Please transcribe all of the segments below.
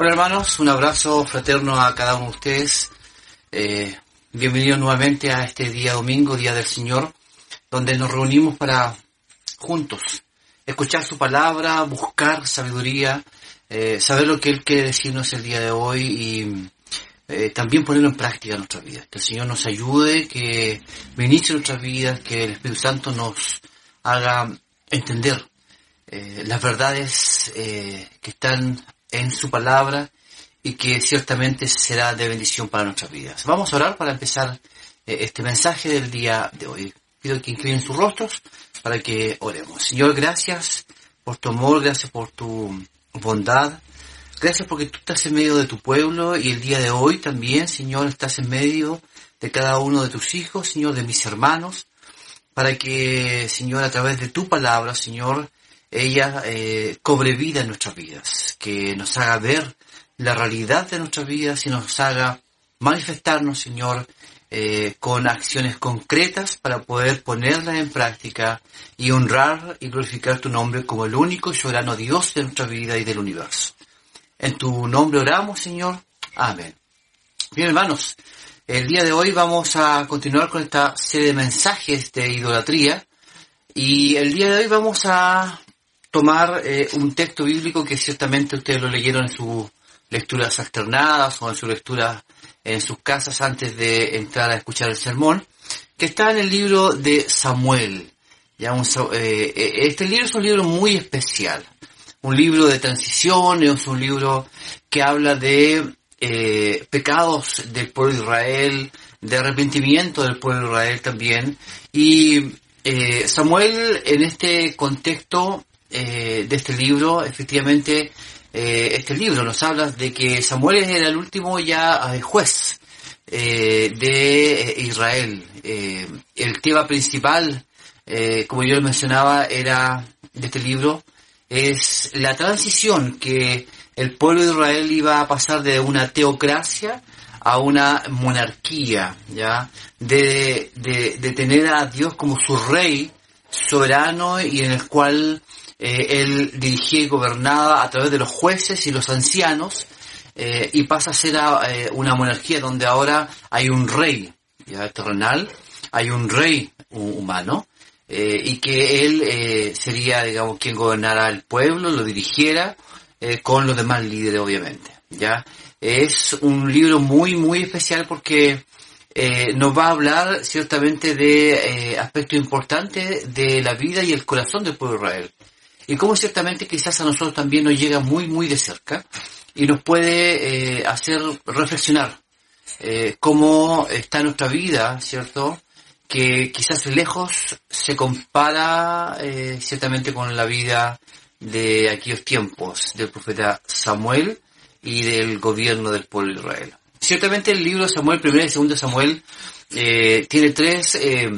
Hola hermanos, un abrazo fraterno a cada uno de ustedes. Eh, bienvenidos nuevamente a este día domingo, Día del Señor, donde nos reunimos para juntos escuchar su palabra, buscar sabiduría, eh, saber lo que Él quiere decirnos el día de hoy y eh, también ponerlo en práctica en nuestras vidas. Que el Señor nos ayude, que ministre nuestras vidas, que el Espíritu Santo nos haga entender las verdades que están en su palabra y que ciertamente será de bendición para nuestras vidas. Vamos a orar para empezar eh, este mensaje del día de hoy. Pido que inclinen sus rostros para que oremos. Señor, gracias por tu amor, gracias por tu bondad. Gracias porque tú estás en medio de tu pueblo y el día de hoy también, Señor, estás en medio de cada uno de tus hijos, Señor, de mis hermanos, para que, Señor, a través de tu palabra, Señor, ella eh, cobre vida en nuestras vidas, que nos haga ver la realidad de nuestras vidas y nos haga manifestarnos, Señor, eh, con acciones concretas para poder ponerlas en práctica y honrar y glorificar tu nombre como el único y soberano Dios de nuestra vida y del universo. En tu nombre oramos, Señor. Amén. Bien, hermanos, el día de hoy vamos a continuar con esta serie de mensajes de idolatría y el día de hoy vamos a tomar eh, un texto bíblico que ciertamente ustedes lo leyeron en sus lecturas externadas o en su lectura en sus casas antes de entrar a escuchar el sermón, que está en el libro de Samuel. Ya un, eh, este libro es un libro muy especial, un libro de transición, es un libro que habla de eh, pecados del pueblo de Israel, de arrepentimiento del pueblo de Israel también. Y eh, Samuel en este contexto eh, de este libro, efectivamente, eh, este libro nos habla de que Samuel era el último ya eh, juez eh, de Israel. el tema principal, como yo mencionaba, era de este libro, es la transición que el pueblo de Israel iba a pasar de una teocracia a una monarquía, ¿ya? De, de tener a Dios como su rey soberano y en el cual eh, él dirigía y gobernaba a través de los jueces y los ancianos eh, y pasa a ser a, eh, una monarquía donde ahora hay un rey ya terrenal, hay un rey humano y que él sería, digamos, quien gobernara el pueblo, lo dirigiera con los demás líderes, obviamente. Ya es un libro muy muy especial porque nos va a hablar ciertamente de aspectos importantes de la vida y el corazón del pueblo de Israel y cómo ciertamente quizás a nosotros también nos llega muy, muy de cerca y nos puede eh, hacer reflexionar eh, cómo está nuestra vida, ¿cierto? Que quizás lejos se compara eh, ciertamente con la vida de aquellos tiempos del profeta Samuel y del gobierno del pueblo de Israel. Ciertamente el libro de Samuel, primero y segundo Samuel, eh, tiene tres, eh,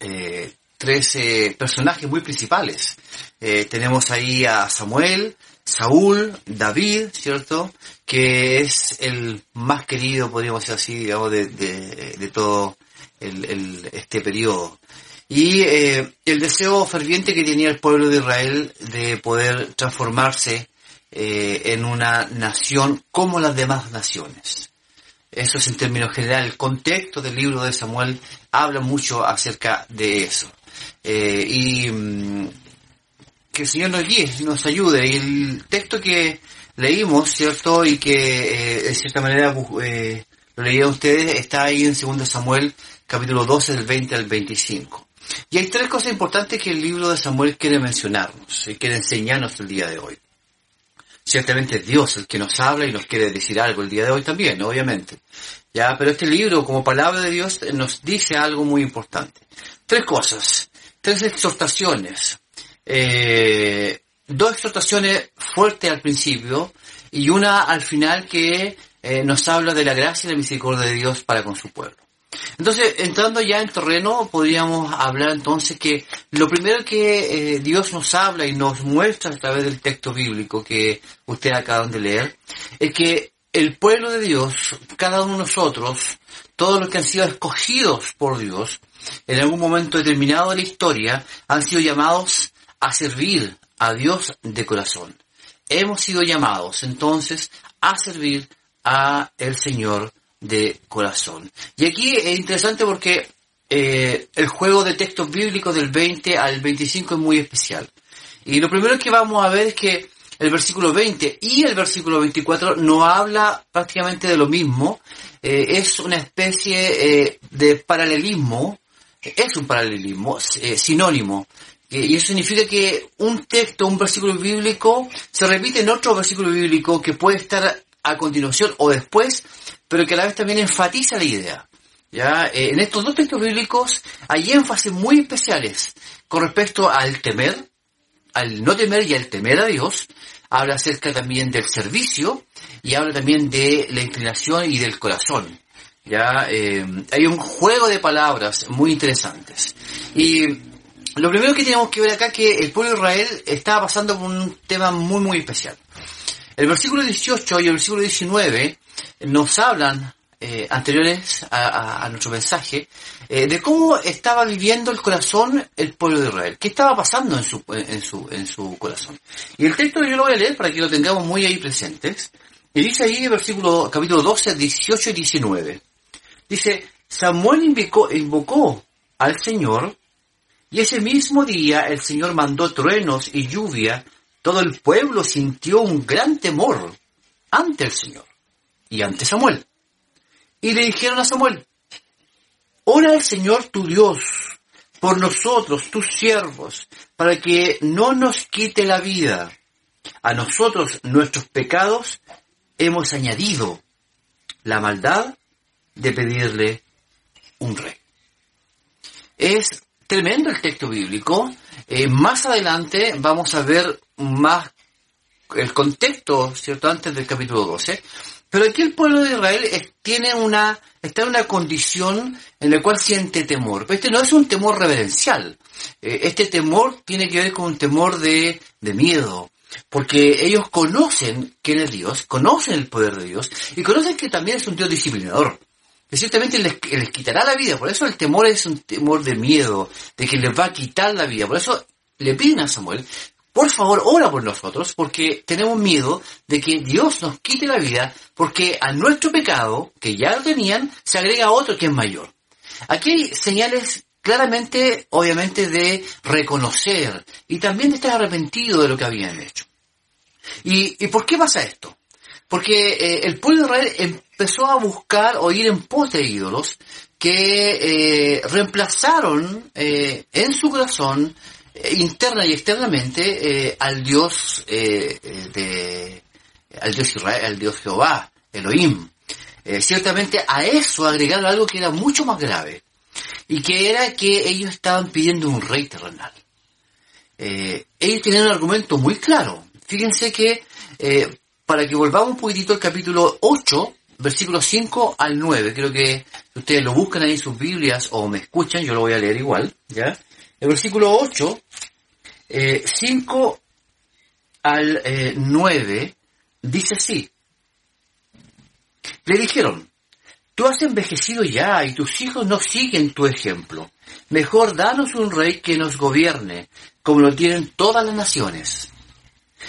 eh, tres eh, personajes muy principales. Eh, tenemos ahí a Samuel, Saúl, David, ¿cierto? Que es el más querido, podríamos decir así, digamos, de, de, todo el, este periodo. Y eh, el deseo ferviente que tenía el pueblo de Israel de poder transformarse en una nación como las demás naciones. Eso es en términos generales. El contexto del libro de Samuel habla mucho acerca de eso. Eh, y mm, que el Señor nos guíe, nos ayude. Y el texto que leímos, ¿cierto? Y que eh, de cierta manera eh, lo leían ustedes, está ahí en 2 Samuel capítulo 12 del 20 al 25. Y hay tres cosas importantes que el libro de Samuel quiere mencionarnos y quiere enseñarnos el día de hoy. Ciertamente es Dios el que nos habla y nos quiere decir algo el día de hoy también, obviamente. Ya, pero este libro, como palabra de Dios, nos dice algo muy importante. Tres cosas, tres exhortaciones. Eh, dos exhortaciones fuertes al principio y una al final que eh, nos habla de la gracia y la misericordia de Dios para con su pueblo. Entonces, entrando ya en terreno, podríamos hablar entonces que lo primero que eh, Dios nos habla y nos muestra a través del texto bíblico que ustedes acaban de leer, es que el pueblo de Dios, cada uno de nosotros, todos los que han sido escogidos por Dios, en algún momento determinado de la historia, han sido llamados a servir a Dios de corazón. hemos sido llamados entonces a servir a el Señor de corazón. Y aquí es interesante porque eh, el juego de textos bíblicos del 20 al 25 es muy especial. Y lo primero que vamos a ver es que el versículo 20 y el versículo 24 no habla prácticamente de lo mismo, eh, es una especie eh, de paralelismo, es un paralelismo sinónimo. Y eso significa que un texto, un versículo bíblico, se repite en otro versículo bíblico que puede estar a continuación o después, pero que a la vez también enfatiza la idea. ¿ya? Eh, en estos dos textos bíblicos hay énfasis muy especiales con respecto al temer, al no temer y al temer a Dios. Habla acerca también del servicio y habla también de la inclinación y del corazón. Ya eh, hay un juego de palabras muy interesantes. Y lo primero que tenemos que ver acá es que el pueblo de Israel estaba pasando por un tema muy muy especial. El versículo 18 y el versículo 19 nos hablan, eh, anteriores a, nuestro mensaje, eh, de cómo estaba viviendo el corazón el pueblo de Israel, qué estaba pasando en su, en su, en su corazón. Y el texto yo lo voy a leer para que lo tengamos muy ahí presentes. Y dice ahí versículo, capítulo 12, 18 y 19. Dice, Samuel invocó, invocó al Señor y ese mismo día el Señor mandó truenos y lluvia todo el pueblo sintió un gran temor ante el Señor y ante Samuel. Y le dijeron a Samuel, ora al Señor tu Dios por nosotros, tus siervos, para que no nos quite la vida. A nosotros nuestros pecados hemos añadido la maldad de pedirle un rey. Es tremendo el texto bíblico. Eh, más adelante vamos a ver más el contexto, ¿cierto? Antes del capítulo 12. Pero aquí el pueblo de Israel tiene una, está en una condición en la cual siente temor. Pero este no es un temor reverencial. Eh, este temor tiene que ver con un temor de, de miedo. Porque ellos conocen quién es Dios, conocen el poder de Dios y conocen que también es un Dios disciplinador. Que ciertamente les, les quitará la vida. Por eso el temor es un temor de miedo, de que les va a quitar la vida. Por eso le piden a Samuel por favor, ora por nosotros, porque tenemos miedo de que Dios nos quite la vida, porque a nuestro pecado, que ya lo tenían, se agrega otro que es mayor. Aquí hay señales claramente, obviamente, de reconocer y también de estar arrepentido de lo que habían hecho. ¿Y, por qué pasa esto? Porque eh, el pueblo de Israel empezó a buscar o ir en pos de ídolos que eh, reemplazaron eh, en su corazón interna y externamente eh, al Dios eh, de al Dios Israel, al Dios Jehová, Elohim. ciertamente a eso agregaron algo que era mucho más grave y que era que ellos estaban pidiendo un rey terrenal. ellos tenían un argumento muy claro. Fíjense que para que volvamos un poquitito al capítulo 8, versículos 5 al 9, creo que ustedes lo buscan ahí en sus Biblias o me escuchan, yo lo voy a leer igual, ¿ya? El versículo 8, 5 eh, al 9, eh, dice así. Le dijeron, tú has envejecido ya y tus hijos no siguen tu ejemplo. Mejor danos un rey que nos gobierne, como lo tienen todas las naciones.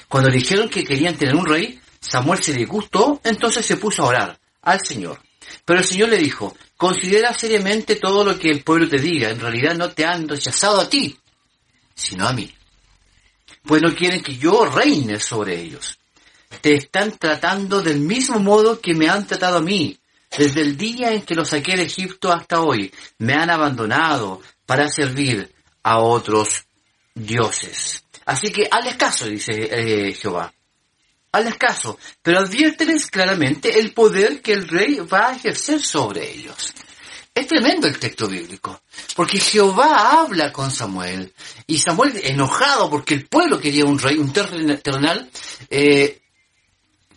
Cuando dijeron que querían tener un rey, Samuel se disgustó, entonces se puso a orar al Señor. Pero el Señor le dijo, considera seriamente todo lo que el pueblo te diga, en realidad no te han rechazado a ti, sino a mí. Pues no quieren que yo reine sobre ellos. Te están tratando del mismo modo que me han tratado a mí, desde el día en que los saqué de Egipto hasta hoy. Me han abandonado para servir a otros dioses. Así que hazles caso, dice eh, Jehová hazles caso, pero adviérteles claramente el poder que el rey va a ejercer sobre ellos. Es tremendo el texto bíblico, porque Jehová habla con Samuel, y Samuel enojado porque el pueblo quería un rey, un terrenal, eh,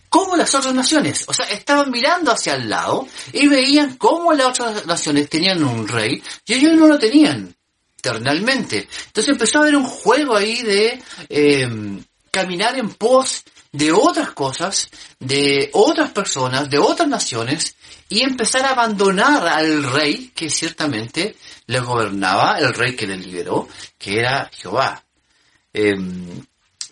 como las otras naciones, o sea, estaban mirando hacia el lado y veían cómo las otras naciones tenían un rey y ellos no lo tenían terrenalmente. Entonces empezó a haber un juego ahí de eh, caminar en pos de otras cosas, de otras personas, de otras naciones, y empezar a abandonar al rey que ciertamente les gobernaba, el rey que les liberó, que era Jehová. Em,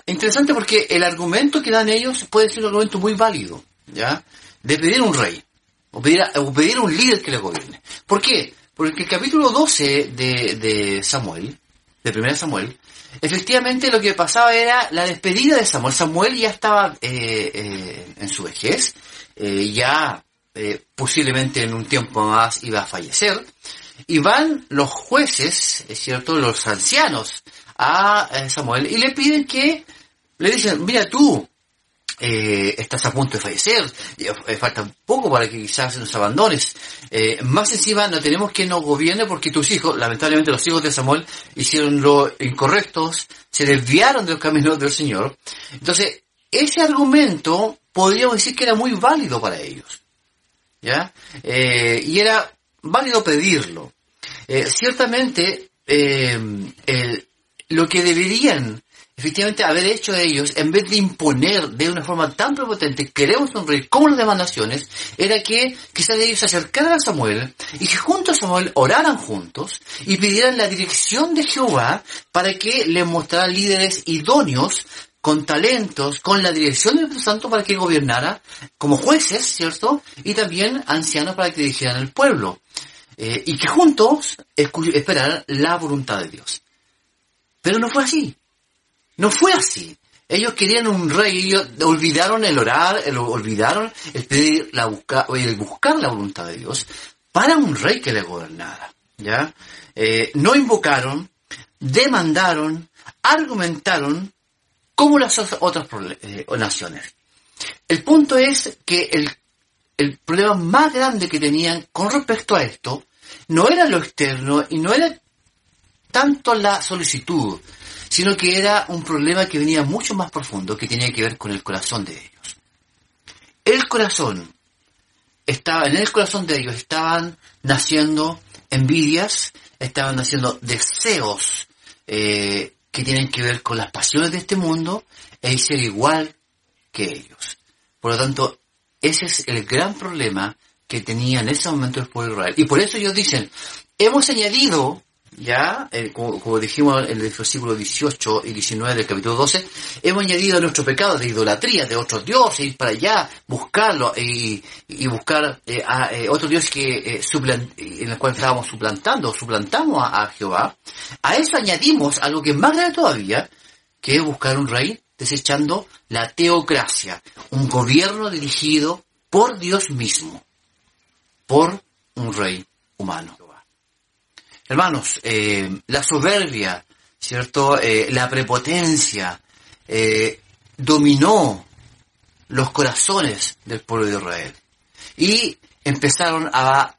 Interesante porque el argumento que dan ellos puede ser un argumento muy válido, ¿ya? De pedir un rey, o pedir, o pedir un líder que le gobierne. ¿Por qué? Porque el capítulo 12 de, de Samuel, de 1 Samuel, efectivamente lo que pasaba era la despedida de Samuel. Samuel ya estaba eh, eh, en su vejez, eh, ya posiblemente en un tiempo más iba a fallecer, y van los jueces, es cierto, los ancianos a Samuel y le piden que, le dicen, mira tú, eh, estás a punto de fallecer, eh, falta un poco para que quizás nos abandones. Eh, más encima no tenemos que nos gobierne porque tus hijos, lamentablemente los hijos de Samuel, hicieron lo incorrectos, se desviaron de los caminos del Señor. Entonces, ese argumento podríamos decir que era muy válido para ellos. ¿Ya? y era válido pedirlo. ciertamente, lo que deberían efectivamente haber hecho ellos, en vez de imponer de una forma tan prepotente, queremos rey como las demás naciones, era que quizás ellos se acercaran a Samuel y que junto a Samuel oraran juntos y pidieran la dirección de Jehová para que le mostrara líderes idóneos con talentos, con la dirección del Santo para que gobernara como jueces, ¿cierto? Y también ancianos para que dirigieran el pueblo. Eh, y que juntos esperaran la voluntad de Dios. Pero no fue así. No fue así. Ellos querían un rey, ellos olvidaron el orar, olvidaron el pedir la buscar, el buscar la voluntad de Dios para un rey que le gobernara. ¿Ya? Eh, no invocaron, demandaron, argumentaron como las otras eh, naciones. El punto es que el, problema más grande que tenían con respecto a esto no era lo externo y no era tanto la solicitud, sino que era un problema que venía mucho más profundo, que tenía que ver con el corazón de ellos. El corazón, estaba, en el corazón de ellos estaban naciendo envidias, estaban naciendo deseos eh, que tienen que ver con las pasiones de este mundo e ser igual que ellos. Por lo tanto, ese es el gran problema que tenía en ese momento el pueblo Israel. Y por eso ellos dicen, hemos añadido ya, eh, como, dijimos en el versículo 18 y 19 del capítulo 12, hemos añadido nuestro pecado de idolatría, de otros dioses, ir para allá, buscarlo y, buscar eh, a, eh, otro dios que en el cual estábamos suplantando, suplantamos a, Jehová. A eso añadimos algo que es más grande todavía, que es buscar un rey, desechando la teocracia, un gobierno dirigido por Dios mismo, por un rey humano. Hermanos, eh, la soberbia, ¿cierto? Eh, la prepotencia eh, dominó los corazones del pueblo de Israel. Y empezaron a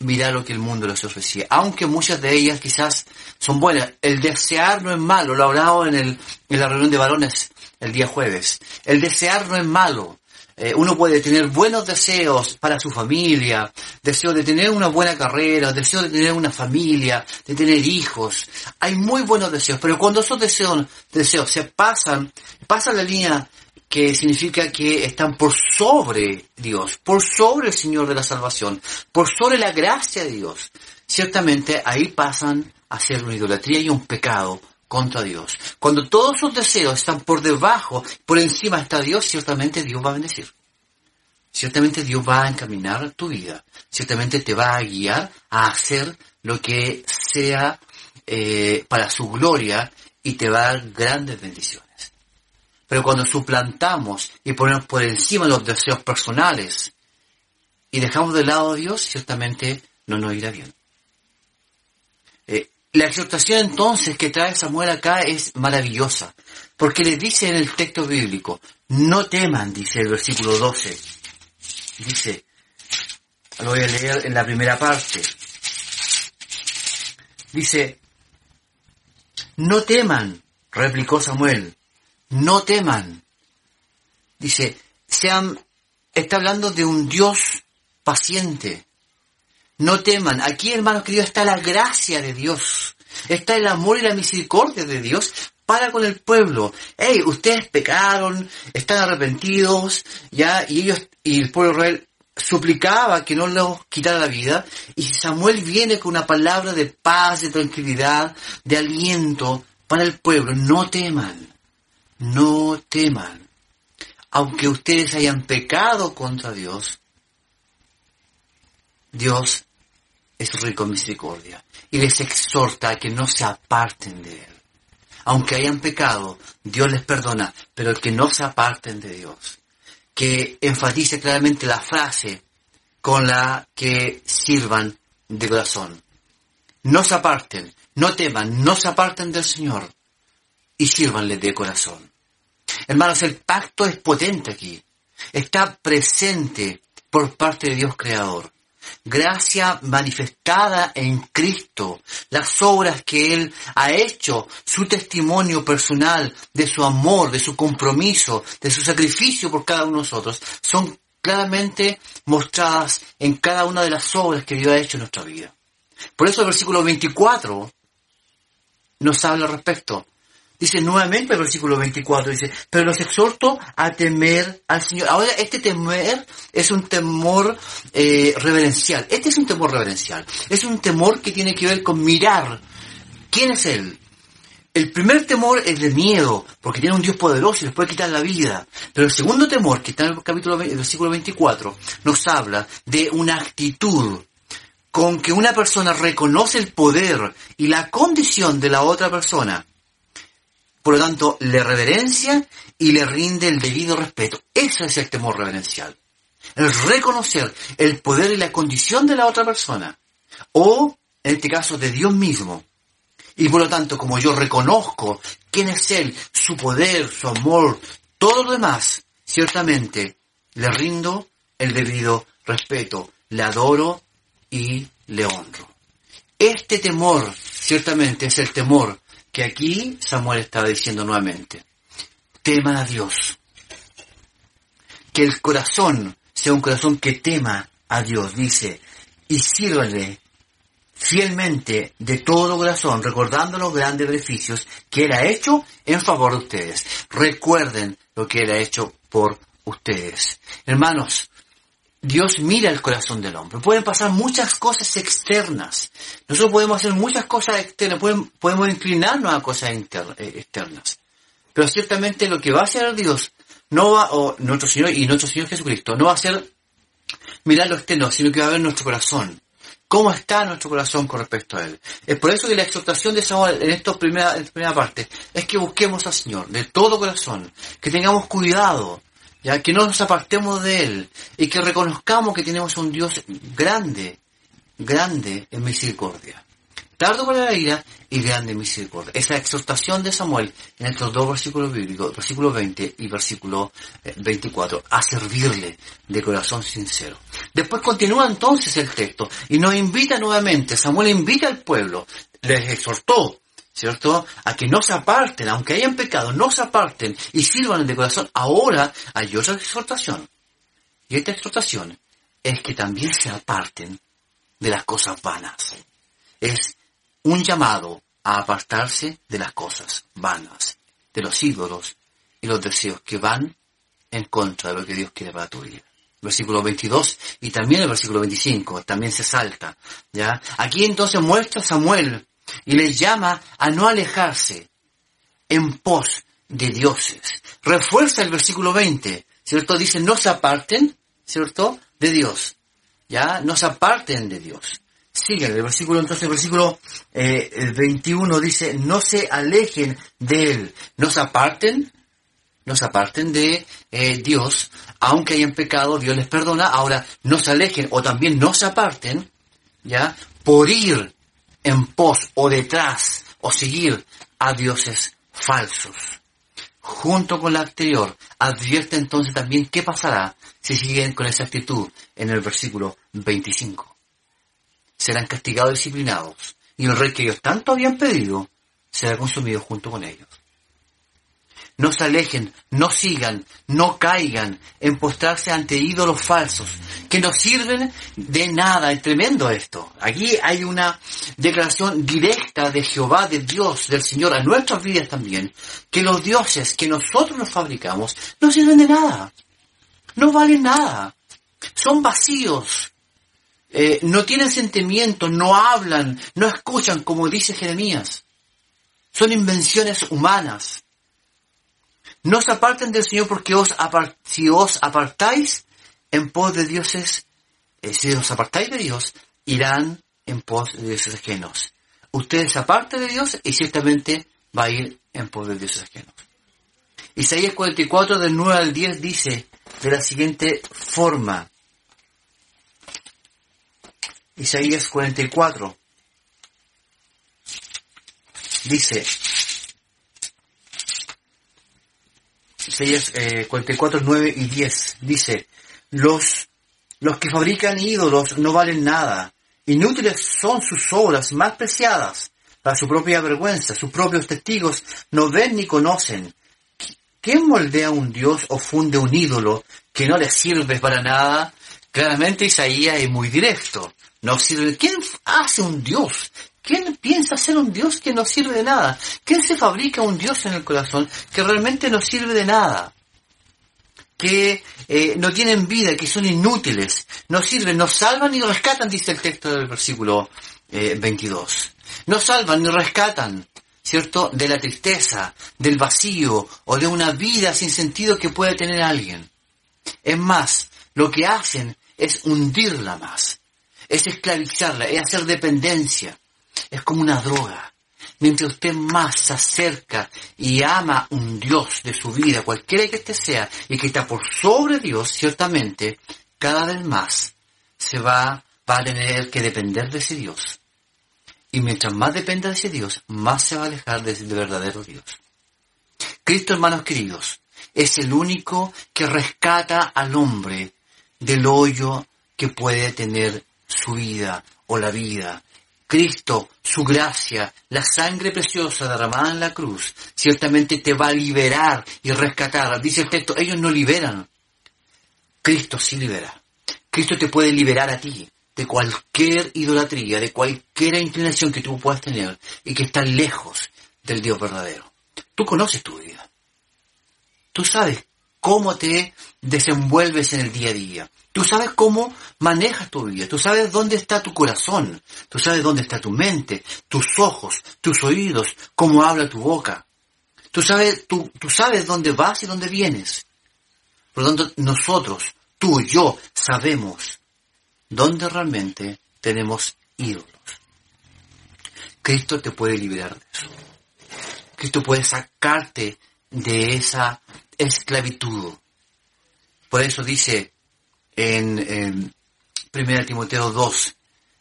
mirar lo que el mundo les ofrecía. Aunque muchas de ellas quizás son buenas. El desear no es malo, lo hablaba en, el, en la reunión de varones el día jueves. El desear no es malo. Eh, uno puede tener buenos deseos para su familia, deseo de tener una buena carrera, deseo de tener una familia, de tener hijos. Hay muy buenos deseos, pero cuando esos deseos, deseos se pasan, pasan la línea que significa que están por sobre Dios, por sobre el Señor de la salvación, por sobre la gracia de Dios, ciertamente ahí pasan a ser una idolatría y un pecado contra Dios. Cuando todos sus deseos están por debajo, por encima está Dios, ciertamente Dios va a bendecir. Ciertamente Dios va a encaminar tu vida. Ciertamente te va a guiar a hacer lo que sea eh, para su gloria y te va a dar grandes bendiciones. Pero cuando suplantamos y ponemos por encima los deseos personales y dejamos de lado a Dios, ciertamente no nos irá bien. La exhortación entonces que trae Samuel acá es maravillosa, porque le dice en el texto bíblico, no teman, dice el versículo 12, dice, lo voy a leer en la primera parte, dice, no teman, replicó Samuel, no teman, dice, sean, está hablando de un Dios paciente, no teman. Aquí, hermanos queridos, está la gracia de Dios. Está el amor y la misericordia de Dios para con el pueblo. Hey, ustedes pecaron, están arrepentidos, ya, y ellos, y el pueblo Israel suplicaba que no los quitara la vida, y Samuel viene con una palabra de paz, de tranquilidad, de aliento para el pueblo. No teman, no teman. Aunque ustedes hayan pecado contra Dios, Dios es rico en misericordia y les exhorta a que no se aparten de Él. Aunque hayan pecado, Dios les perdona, pero que no se aparten de Dios. Que enfatice claramente la frase con la que sirvan de corazón. No se aparten, no teman, no se aparten del Señor y sírvanle de corazón. Hermanos, el pacto es potente aquí. Está presente por parte de Dios Creador gracia manifestada en Cristo, las obras que Él ha hecho, su testimonio personal de su amor, de su compromiso, de su sacrificio por cada uno de nosotros, son claramente mostradas en cada una de las obras que Dios ha hecho en nuestra vida. Por eso el versículo 24 nos habla al respecto. Dice nuevamente el versículo 24, dice, pero los exhorto a temer al Señor. Ahora, este temer es un temor eh, reverencial. Este es un temor reverencial. Es un temor que tiene que ver con mirar quién es Él. El primer temor es de miedo, porque tiene un Dios poderoso y les puede quitar la vida. Pero el segundo temor, que está en el capítulo, el versículo 24, nos habla de una actitud con que una persona reconoce el poder y la condición de la otra persona por lo tanto, le reverencia y le rinde el debido respeto. Ese es el temor reverencial. El reconocer el poder y la condición de la otra persona. O, en este caso, de Dios mismo. Y por lo tanto, como yo reconozco quién es Él, su poder, su amor, todo lo demás, ciertamente le rindo el debido respeto, le adoro y le honro. Este temor, ciertamente, es el temor que aquí Samuel estaba diciendo nuevamente. Tema a Dios. Que el corazón sea un corazón que tema a Dios, dice, y sírvale fielmente de todo corazón, recordando los grandes beneficios que Él ha hecho en favor de ustedes. Recuerden lo que Él ha hecho por ustedes. Hermanos, Dios mira el corazón del hombre. Pueden pasar muchas cosas externas. Nosotros podemos hacer muchas cosas externas, podemos, inclinarnos a cosas eh, externas. Pero ciertamente lo que va a hacer Dios, no va, o nuestro Señor y nuestro Señor Jesucristo, no va a ser mirar lo externo, sino que va a ver nuestro corazón. ¿Cómo está nuestro corazón con respecto a Él? Es por eso que la exhortación de Samuel en esta primera, primera parte es que busquemos al Señor de todo corazón, que tengamos cuidado ya que no nos apartemos de Él y que reconozcamos que tenemos un Dios grande, grande en misericordia. Tardo para la ira y grande en misericordia. Esa exhortación de Samuel en estos dos versículos bíblicos, versículo 20 y versículo 24, eh, a servirle de corazón sincero. Después continúa entonces el texto y nos invita nuevamente, Samuel invita al pueblo, les exhortó ¿cierto? A que no se aparten, aunque hayan pecado, no se aparten y sirvan de corazón. Ahora hay otra exhortación. Y esta exhortación es que también se aparten de las cosas vanas. Es un llamado a apartarse de las cosas vanas, de los ídolos y los deseos que van en contra de lo que Dios quiere para tu vida. Versículo 22 y también el versículo 25 también se salta, ¿ya? Aquí entonces muestra Samuel y les llama a no alejarse en pos de dioses. Refuerza el versículo 20, ¿cierto? Dice, no se aparten, ¿cierto? De Dios. ¿Ya? No se aparten de Dios. Sigue el versículo, entonces el versículo eh, 21 dice, no se alejen de Él, no se aparten, no se aparten de eh, Dios, aunque hayan pecado, Dios les perdona, ahora no se alejen o también no se aparten, ¿ya? Por ir en pos o detrás o seguir a dioses falsos. Junto con la anterior, advierte entonces también qué pasará si siguen con esa actitud en el versículo 25. Serán castigados y disciplinados, y el rey que ellos tanto habían pedido será consumido junto con ellos no se alejen, no sigan, no caigan en postrarse ante ídolos falsos, que no sirven de nada. Es tremendo esto. Aquí hay una declaración directa de Jehová, de Dios, del Señor, a nuestras vidas también, que los dioses que nosotros nos fabricamos no sirven de nada, no valen nada, son vacíos. Eh, no tienen sentimiento, no hablan, no escuchan, como dice Jeremías. Son invenciones humanas No se aparten del Señor porque os si os apartáis en pos de dioses, eh, si os apartáis de Dios, irán en pos de dioses ajenos. Ustedes se aparten de Dios y ciertamente va a ir en pos de dioses ajenos. Isaías 44 del 9 al 10 dice de la siguiente forma. Isaías 44 dice, Isaías 44, eh, 9 y 10 dice, los, los que fabrican ídolos no valen nada, inútiles son sus obras más preciadas, para su propia vergüenza, sus propios testigos no ven ni conocen. ¿Quién moldea un dios o funde un ídolo que no le sirve para nada? Claramente Isaías es muy directo. No sirve. ¿Quién hace un dios? ¿Quién piensa ser un Dios que no sirve de nada? ¿Quién se fabrica un Dios en el corazón que realmente no sirve de nada? Que eh, no tienen vida, que son inútiles, no sirven, no salvan ni rescatan, dice el texto del versículo 22. Eh, no salvan ni rescatan, ¿cierto? De la tristeza, del vacío o de una vida sin sentido que puede tener alguien. Es más, lo que hacen es hundirla más, es esclavizarla, es hacer dependencia es como una droga. Mientras usted más se acerca y ama un Dios de su vida, cualquiera que este sea, y que está por sobre Dios, ciertamente, cada vez más se va, a tener que depender de ese Dios. Y mientras más dependa de ese Dios, más se va a alejar del verdadero Dios. Cristo, hermanos queridos, es el único que rescata al hombre del hoyo que puede tener su vida o la vida Cristo, su gracia, la sangre preciosa derramada en la cruz, ciertamente te va a liberar y rescatar. Dice el texto, ellos no liberan. Cristo sí libera. Cristo te puede liberar a ti de cualquier idolatría, de cualquier inclinación que tú puedas tener y que está lejos del Dios verdadero. Tú conoces tu vida. Tú sabes cómo te desenvuelves en el día a día. Tú sabes cómo manejas tu vida, tú sabes dónde está tu corazón, tú sabes dónde está tu mente, tus ojos, tus oídos, cómo habla tu boca. Tú sabes, tú, tú sabes dónde vas y dónde vienes. Por lo tanto, nosotros, tú y yo, sabemos dónde realmente tenemos ídolos. Cristo te puede liberar de eso. Cristo puede sacarte de esa esclavitud. Por eso dice en, 1 Timoteo 2,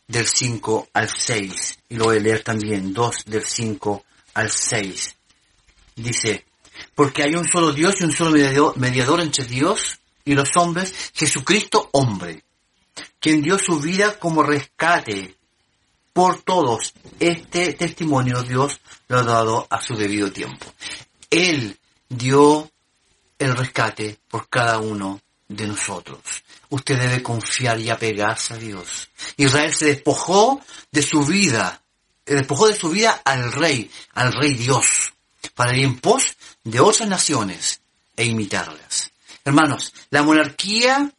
del 5 al 6, y lo voy a leer también, 2 del 5 al 6. Dice, porque hay un solo Dios y un solo mediador entre Dios y los hombres, Jesucristo hombre, quien dio su vida como rescate por todos. Este testimonio Dios lo ha dado a su debido tiempo. Él dio el rescate por cada uno de nosotros. Usted debe confiar y apegarse a Dios. Israel se despojó de su vida, despojó de su vida al rey, al rey Dios, para ir en pos de otras naciones e imitarlas. Hermanos, la monarquía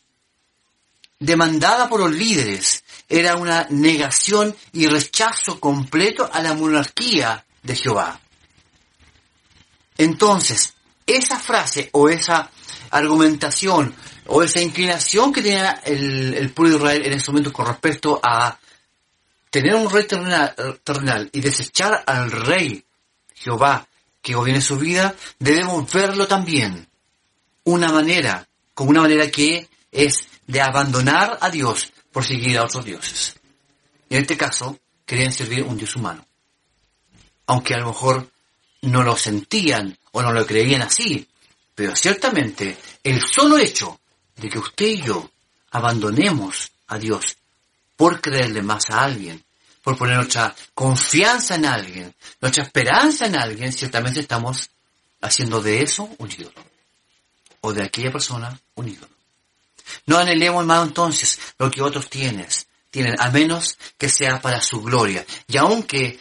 demandada por los líderes era una negación y rechazo completo a la monarquía de Jehová. Entonces, esa frase o esa argumentación o esa inclinación que tenía el, pueblo de Israel en ese momento con respecto a tener un rey terrenal, y desechar al rey Jehová que gobierne su vida, debemos verlo también una manera, como una manera que es de abandonar a Dios por seguir a otros dioses. En este caso, querían servir un Dios humano. Aunque a lo mejor no lo sentían o no lo creían así, pero ciertamente el solo hecho de que usted y yo abandonemos a Dios por creerle más a alguien, por poner nuestra confianza en alguien, nuestra esperanza en alguien, ciertamente estamos haciendo de eso un ídolo. O de aquella persona un ídolo. No anhelemos, hermano, entonces lo que otros tienen, tienen, a menos que sea para su gloria. Y aunque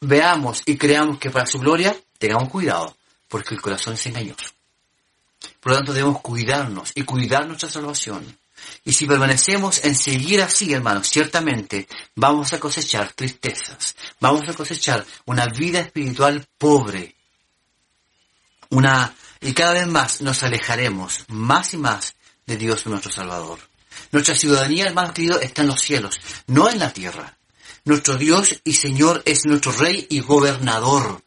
veamos y creamos que para su gloria, tengamos cuidado, porque el corazón es engañoso. Por lo tanto, debemos cuidarnos y cuidar nuestra salvación. Y si permanecemos en seguir así, hermanos, ciertamente vamos a cosechar tristezas, vamos a cosechar una vida espiritual pobre, una, y cada vez más nos alejaremos más y más de Dios nuestro Salvador. Nuestra ciudadanía, hermanos queridos, está en los cielos, no en la tierra. Nuestro Dios y Señor es nuestro Rey y Gobernador.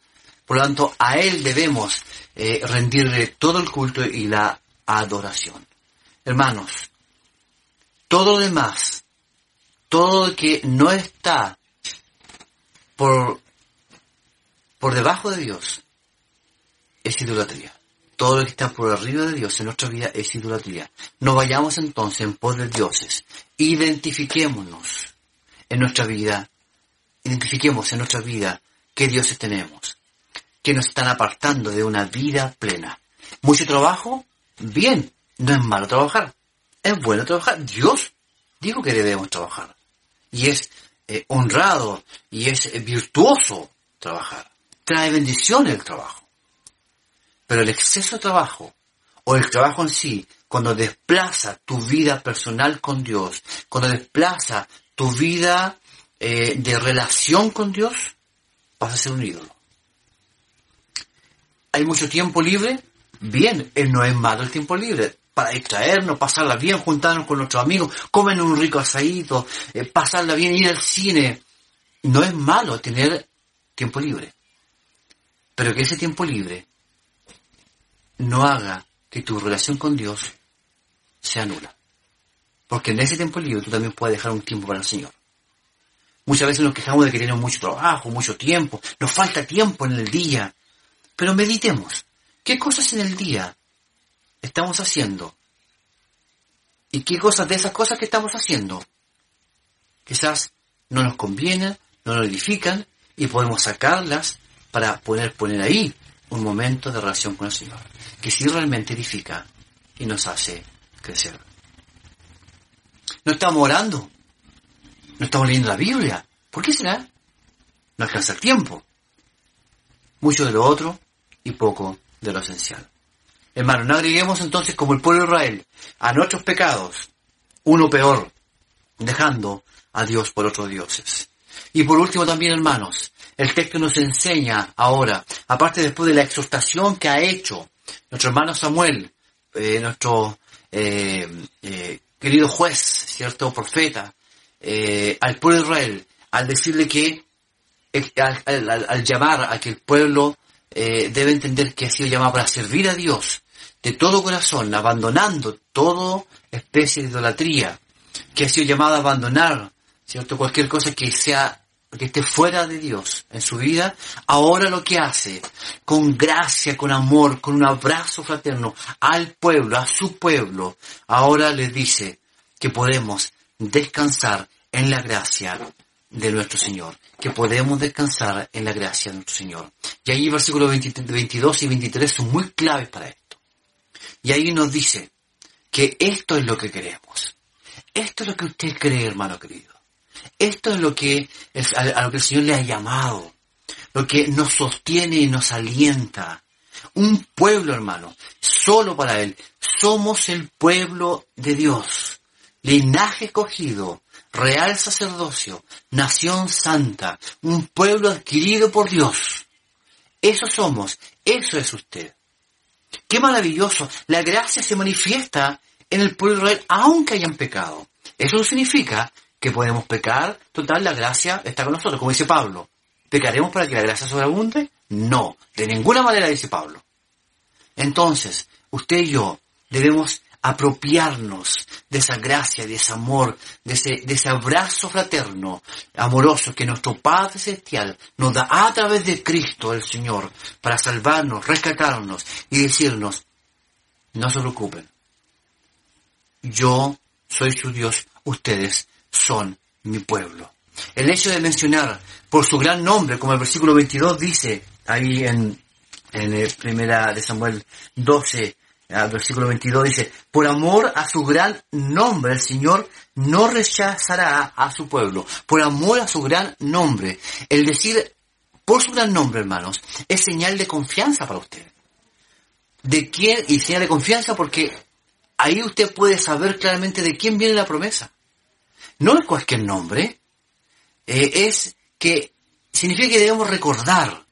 Por lo tanto, a Él debemos eh, rendirle todo el culto y la adoración. Hermanos, todo lo demás, todo lo que no está por, por debajo de Dios, es idolatría. Todo lo que está por arriba de Dios en nuestra vida es idolatría. No vayamos entonces en pos de dioses. Identifiquémonos en nuestra vida. Identifiquemos en nuestra vida qué dioses tenemos. Que nos están apartando de una vida plena. Mucho trabajo, bien. No es malo trabajar. Es bueno trabajar. Dios dijo que debemos trabajar. Y es eh, honrado y es eh, virtuoso trabajar. Trae bendición el trabajo. Pero el exceso de trabajo, o el trabajo en sí, cuando desplaza tu vida personal con Dios, cuando desplaza tu vida eh, de relación con Dios, vas a ser un ídolo. ¿Hay mucho tiempo libre? Bien, no es malo el tiempo libre. Para distraernos, pasarla bien, juntarnos con nuestros amigos, comer un rico asadito, eh, pasarla bien, ir al cine. No es malo tener tiempo libre. Pero que ese tiempo libre no haga que tu relación con Dios sea nula. Porque en ese tiempo libre tú también puedes dejar un tiempo para el Señor. Muchas veces nos quejamos de que tenemos mucho trabajo, mucho tiempo, nos falta tiempo en el día. Pero meditemos, ¿qué cosas en el día estamos haciendo? ¿Y qué cosas de esas cosas que estamos haciendo? Quizás no nos convienen, no nos edifican y podemos sacarlas para poder poner ahí un momento de relación con el Señor, que sí realmente edifica y nos hace crecer. No estamos orando, no estamos leyendo la Biblia. ¿Por qué será? No alcanza el tiempo. Mucho de lo otro y poco de lo esencial. Hermano, no agreguemos entonces como el pueblo de Israel a nuestros pecados uno peor, dejando a Dios por otros dioses. Y por último también, hermanos, el texto nos enseña ahora, aparte después de la exhortación que ha hecho nuestro hermano Samuel, eh, nuestro eh, eh, querido juez, cierto profeta, al pueblo de Israel, al decirle que, al, llamar a que el pueblo debe entender que ha sido llamado para servir a Dios de todo corazón, abandonando toda especie de idolatría, que ha sido llamado a abandonar, cierto, cualquier cosa que sea que esté fuera de Dios en su vida, ahora lo que hace, con gracia, con amor, con un abrazo fraterno al pueblo, a su pueblo, ahora le dice que podemos descansar en la gracia de nuestro Señor, que podemos descansar en la gracia de nuestro Señor. Y ahí versículos 22 y 23 son muy claves para esto. Y ahí nos dice que esto es lo que queremos. Esto es lo que usted cree, hermano querido. Esto es lo que a, lo que el Señor le ha llamado, lo que nos sostiene y nos alienta. Un pueblo, hermano, solo para Él. Somos el pueblo de Dios, linaje escogido, real sacerdocio, nación santa, un pueblo adquirido por Dios. Eso somos, eso es usted. Qué maravilloso, la gracia se manifiesta en el pueblo de Israel aunque hayan pecado. Eso no significa que podemos pecar, total, la gracia está con nosotros, como dice Pablo. ¿Pecaremos para que la gracia sobreabunde? No, de ninguna manera dice Pablo. Entonces, usted y yo debemos apropiarnos de esa gracia, de ese amor, de ese, abrazo fraterno, amoroso que nuestro Padre Celestial nos da a través de Cristo el Señor para salvarnos, rescatarnos y decirnos, no se preocupen, yo soy su Dios, ustedes son mi pueblo. El hecho de mencionar por su gran nombre, como el versículo 22 dice ahí en, en el primera de Samuel 12, al versículo 22 dice, por amor a su gran nombre el Señor no rechazará a su pueblo, por amor a su gran nombre. El decir por su gran nombre, hermanos, es señal de confianza para usted. ¿De quién? Y señal de confianza porque ahí usted puede saber claramente de quién viene la promesa no es cualquier nombre, eh, es que significa que debemos recordar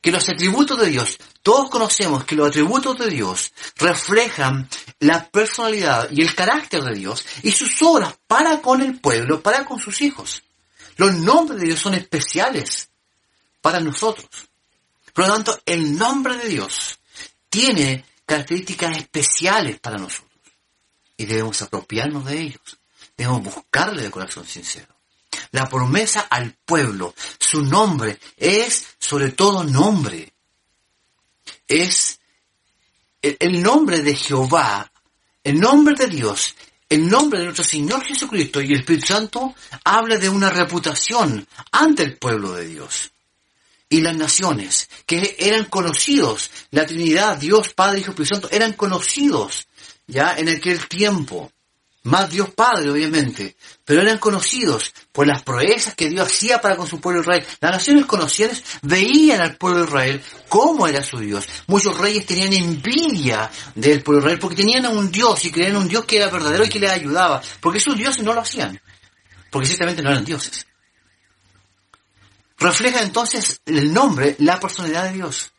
que los atributos de Dios, todos conocemos que los atributos de Dios reflejan la personalidad y el carácter de Dios y sus obras para con el pueblo, para con sus hijos. Los nombres de Dios son especiales para nosotros. Por lo tanto, el nombre de Dios tiene características especiales para nosotros y debemos apropiarnos de ellos. Debemos buscarle de corazón sincero. La promesa al pueblo, su nombre es sobre todo nombre. Es el nombre de Jehová, el nombre de Dios, el nombre de nuestro Señor Jesucristo y el Espíritu Santo habla de una reputación ante el pueblo de Dios. Y las naciones, que eran conocidos, la Trinidad, Dios, Padre, y Espíritu Santo, eran conocidos ya en aquel tiempo más Dios Padre, obviamente, pero eran conocidos por las proezas que Dios hacía para con su pueblo Israel. Las naciones conocidas veían al pueblo Israel cómo era su Dios. Muchos reyes tenían envidia del pueblo de Israel porque tenían a un Dios y creían un Dios que era verdadero y que les ayudaba, porque sus dioses no lo hacían, porque ciertamente no eran dioses. Refleja entonces el nombre, la personalidad de Dios.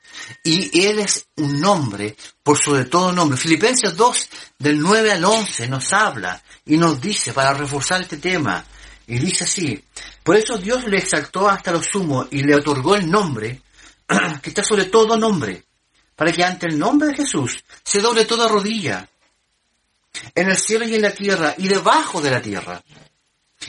Y Él es un nombre por sobre todo nombre. Filipenses 2, del 9 al 11, nos habla y nos dice, para reforzar este tema, y dice así, por eso Dios le exaltó hasta lo sumo y le otorgó el nombre que está sobre todo nombre, para que ante el nombre de Jesús se doble toda rodilla, en el cielo y en la tierra y debajo de la tierra,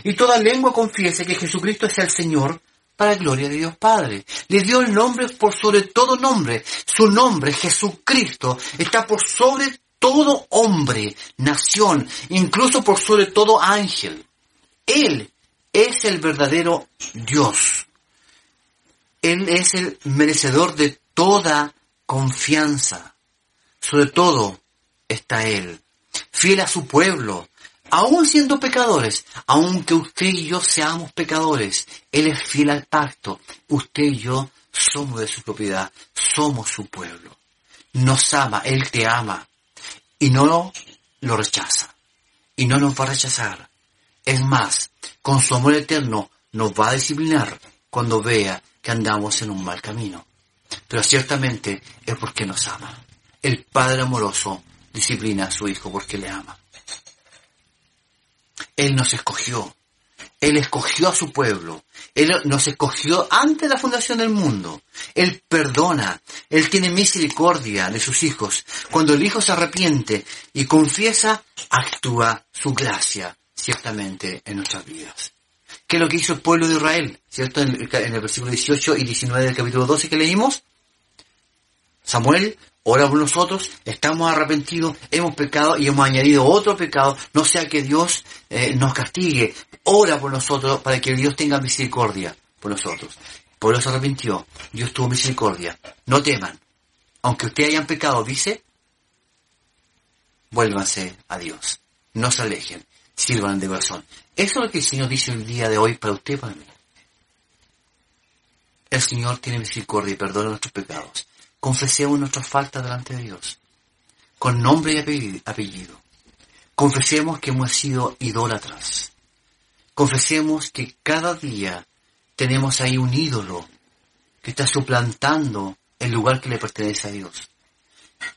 y toda lengua confiese que Jesucristo es el Señor, para gloria de Dios Padre. Le dio el nombre por sobre todo nombre. Su nombre, Jesucristo, está por sobre todo hombre, nación, incluso por sobre todo ángel. Él es el verdadero Dios. Él es el merecedor de toda confianza. Sobre todo está Él, fiel a su pueblo, aún siendo pecadores, aunque usted y yo seamos pecadores, Él es fiel al pacto. Usted y yo somos de su propiedad, somos su pueblo. Nos ama, Él te ama y no lo rechaza y no nos va a rechazar. Es más, con su amor eterno nos va a disciplinar cuando vea que andamos en un mal camino. Pero ciertamente es porque nos ama. El Padre amoroso disciplina a su Hijo porque le ama. Él nos escogió. Él escogió a su pueblo. Él nos escogió antes de la fundación del mundo. Él perdona. Él tiene misericordia de sus hijos. Cuando el hijo se arrepiente y confiesa, actúa su gracia ciertamente en nuestras vidas. ¿Qué es lo que hizo el pueblo de Israel? ¿Cierto? En el, en el versículo 18 y 19 del capítulo 12 que leímos. Samuel ora por nosotros, estamos arrepentidos, hemos pecado y hemos añadido otro pecado, no sea que Dios eh, nos castigue, ora por nosotros para que Dios tenga misericordia por nosotros. Por eso arrepintió, Dios tuvo misericordia. No teman, aunque ustedes hayan pecado, dice, vuélvanse a Dios, no se alejen, sirvan de corazón. Eso es lo que el Señor dice el día de hoy para usted y para mí. El Señor tiene misericordia y perdona nuestros pecados confesemos nuestras faltas delante de Dios, con nombre y apellido. Confesemos que hemos sido idólatras. Confesemos que cada día tenemos ahí un ídolo que está suplantando el lugar que le pertenece a Dios.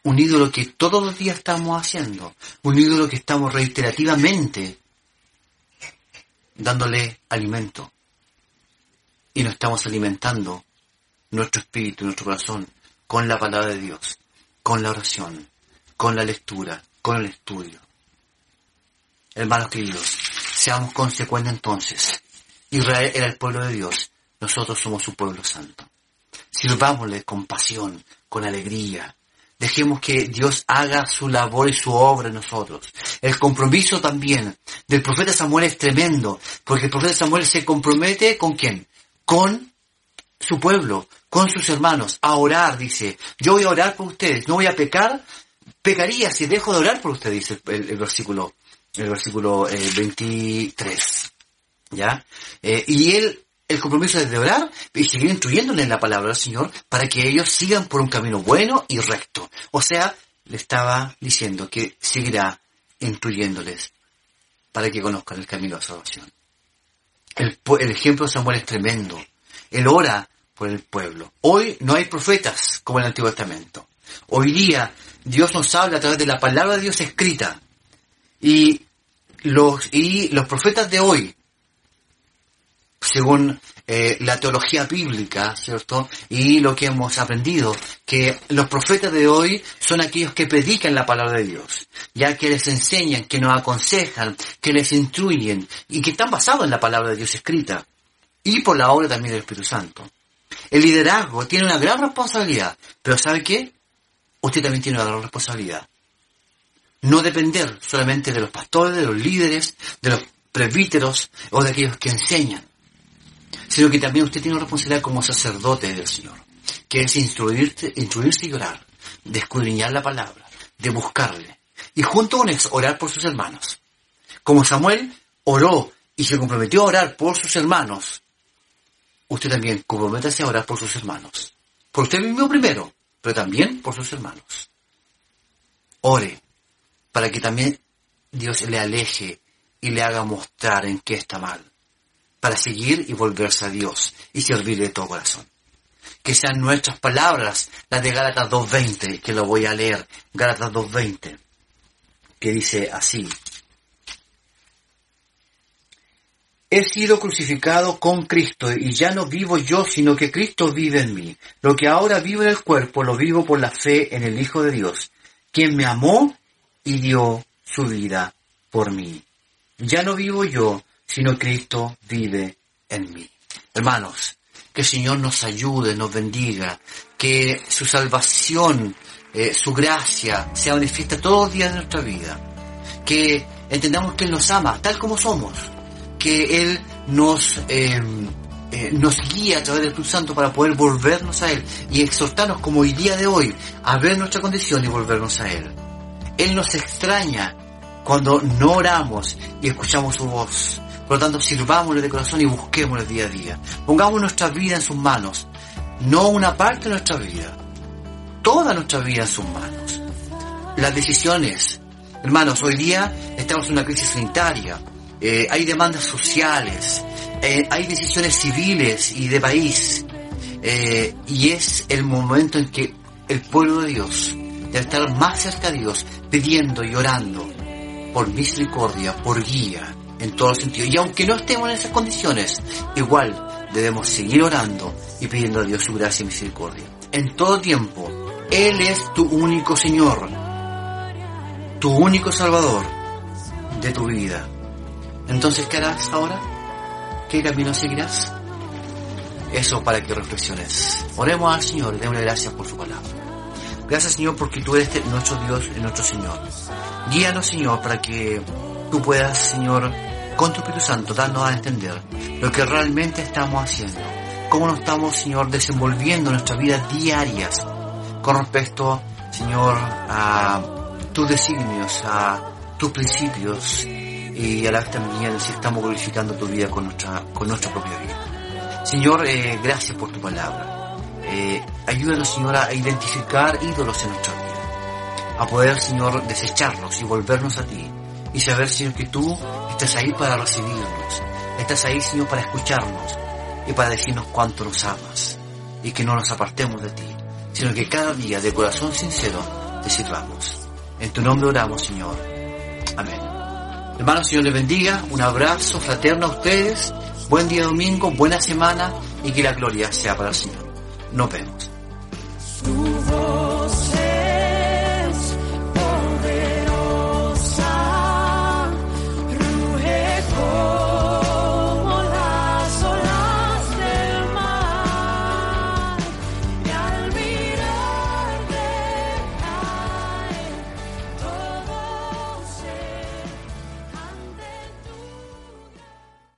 Un ídolo que todos los días estamos haciendo. Un ídolo que estamos reiterativamente dándole alimento. Y nos estamos alimentando nuestro espíritu, nuestro corazón, con la palabra de Dios, con la oración, con la lectura, con el estudio. Hermanos queridos, seamos consecuentes entonces. Israel era el pueblo de Dios, nosotros somos su pueblo santo. Sirvámosle con pasión, con alegría. Dejemos que Dios haga su labor y su obra en nosotros. El compromiso también del profeta Samuel es tremendo, porque el profeta Samuel se compromete con quién? Con su pueblo, con sus hermanos, a orar, dice, yo voy a orar por ustedes, no voy a pecar, pecaría si dejo de orar por ustedes, dice el, versículo, el versículo 23. Eh, ¿Ya? Eh, y él, el compromiso es de orar y seguir instruyéndole en la palabra del Señor para que ellos sigan por un camino bueno y recto. O sea, le estaba diciendo que seguirá instruyéndoles para que conozcan el camino de salvación. El, el ejemplo de Samuel es tremendo. Él ora por el pueblo. Hoy no hay profetas como en el Antiguo Testamento. Hoy día Dios nos habla a través de la palabra de Dios escrita. Y los, y los profetas de hoy, según eh, la teología bíblica, ¿cierto? Y lo que hemos aprendido, que los profetas de hoy son aquellos que predican la palabra de Dios, ya que les enseñan, que nos aconsejan, que les instruyen y que están basados en la palabra de Dios escrita y por la obra también del Espíritu Santo. El liderazgo tiene una gran responsabilidad, pero ¿sabe qué? Usted también tiene una gran responsabilidad. No depender solamente de los pastores, de los líderes, de los presbíteros o de aquellos que enseñan sino que también usted tiene una responsabilidad como sacerdote del Señor, que es instruirse, instruirse y orar, de escudriñar la palabra, de buscarle, y junto con eso orar por sus hermanos. Como Samuel oró y se comprometió a orar por sus hermanos, usted también comprométase a orar por sus hermanos. Por usted mismo primero, pero también por sus hermanos. Ore para que también Dios le aleje y le haga mostrar en qué está mal para seguir y volverse a Dios y servirle de todo corazón. Que sean nuestras palabras las de Gálatas 2.20, que lo voy a leer, Gálatas 2.20, que dice así. He sido crucificado con Cristo y ya no vivo yo, sino que Cristo vive en mí. Lo que ahora vivo en el cuerpo lo vivo por la fe en el Hijo de Dios, quien me amó y dio su vida por mí. Ya no vivo yo, sino Cristo vive en mí. Hermanos, que el Señor nos ayude, nos bendiga, que su salvación, eh, su gracia sea manifiesta todos los días de nuestra vida, que entendamos que Él nos ama tal como somos, que Él nos, em, eh, nos guía a través del Espíritu Santo para poder volvernos a Él y exhortarnos como el día de hoy a ver nuestra condición y volvernos a Él. Él nos extraña cuando no oramos y escuchamos su voz. Por lo tanto, sirvámosle de corazón y busquémosle día a día. Pongamos nuestra vida en sus manos. No una parte de nuestra vida. Toda nuestra vida en sus manos. Las decisiones. Hermanos, hoy día estamos en una crisis sanitaria. Eh, hay demandas sociales. Eh, hay decisiones civiles y de país. Eh, y es el momento en que el pueblo de Dios debe estar más cerca de Dios, pidiendo y orando por misericordia, por guía, en todos los sentidos. Y aunque no estemos en esas condiciones, igual debemos seguir orando y pidiendo a Dios su gracia y misericordia. En todo tiempo, Él es tu único Señor, tu único Salvador de tu vida. Entonces, ¿qué harás ahora? ¿Qué camino seguirás? Eso para que reflexiones. Oremos al Señor démosle gracias por su palabra. Gracias Señor porque tú eres nuestro Dios y nuestro Señor. Guíanos Señor para que tú puedas, Señor, con tu Espíritu Santo, darnos a entender lo que realmente estamos haciendo, cómo nos estamos, Señor, desenvolviendo en nuestras vidas diarias con respecto, Señor, a tus designios, a tus principios y a la vez también si estamos glorificando tu vida con nuestra, con nuestra propia vida. Señor, eh, gracias por tu palabra. Eh, ayúdanos, Señor, a identificar ídolos en nuestra vida, a poder, Señor, desecharlos y volvernos a ti y saber, Señor, que tú estás ahí para recibirnos, estás ahí, Señor, para escucharnos y para decirnos cuánto nos amas y que no nos apartemos de ti, sino que cada día de corazón sincero te sirvamos. En tu nombre oramos, Señor. Amén. Hermanos, Señor les bendiga, un abrazo fraterno a ustedes, buen día domingo, buena semana y que la gloria sea para el Señor. Nos vemos.